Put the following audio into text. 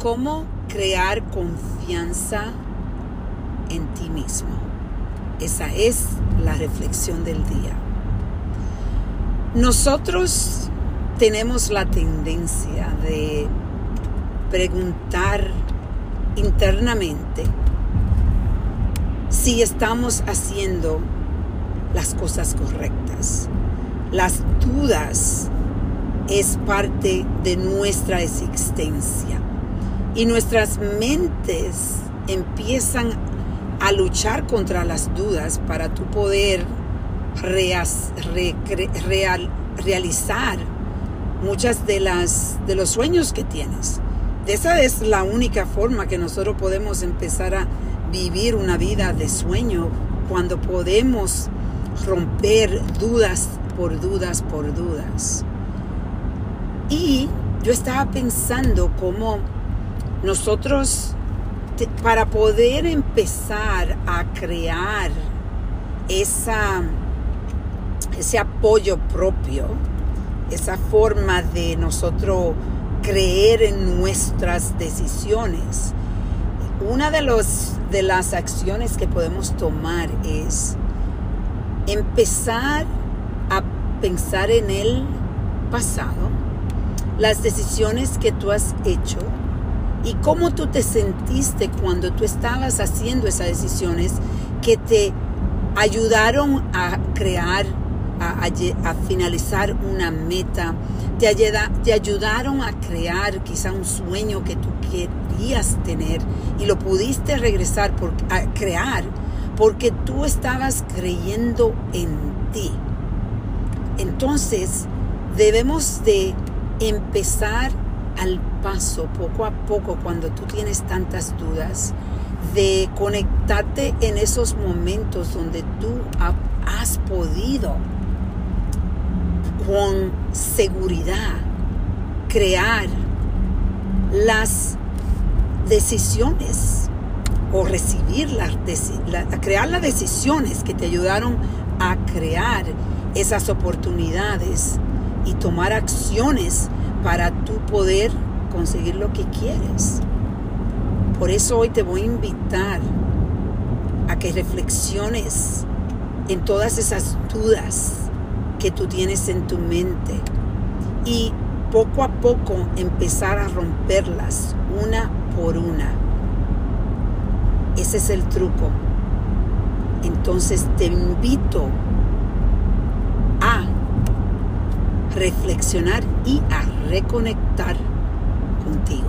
cómo crear confianza en ti mismo. Esa es la reflexión del día. Nosotros tenemos la tendencia de preguntar internamente si estamos haciendo las cosas correctas. Las dudas es parte de nuestra existencia y nuestras mentes empiezan a luchar contra las dudas para tu poder realizar muchas de las de los sueños que tienes. Esa es la única forma que nosotros podemos empezar a vivir una vida de sueño cuando podemos romper dudas por dudas por dudas. Y yo estaba pensando cómo nosotros, para poder empezar a crear esa, ese apoyo propio, esa forma de nosotros creer en nuestras decisiones, una de, los, de las acciones que podemos tomar es empezar a pensar en el pasado, las decisiones que tú has hecho y cómo tú te sentiste cuando tú estabas haciendo esas decisiones que te ayudaron a crear, a, finalizar una meta, te, te ayudaron a crear quizá un sueño que tú querías tener y lo pudiste regresar por, a crear porque tú estabas creyendo en ti. Entonces, debemos de empezar al paso, poco a poco, cuando tú tienes tantas dudas, de conectarte en esos momentos donde tú has podido con seguridad crear las decisiones o recibir las crear las decisiones que te ayudaron a crear esas oportunidades y tomar acciones para tú poder conseguir lo que quieres. Por eso hoy te voy a invitar a que reflexiones en todas esas dudas que tú tienes en tu mente y poco a poco empezar a romperlas una por una. Ese es el truco. Entonces te invito a reflexionar y a reconectar contigo.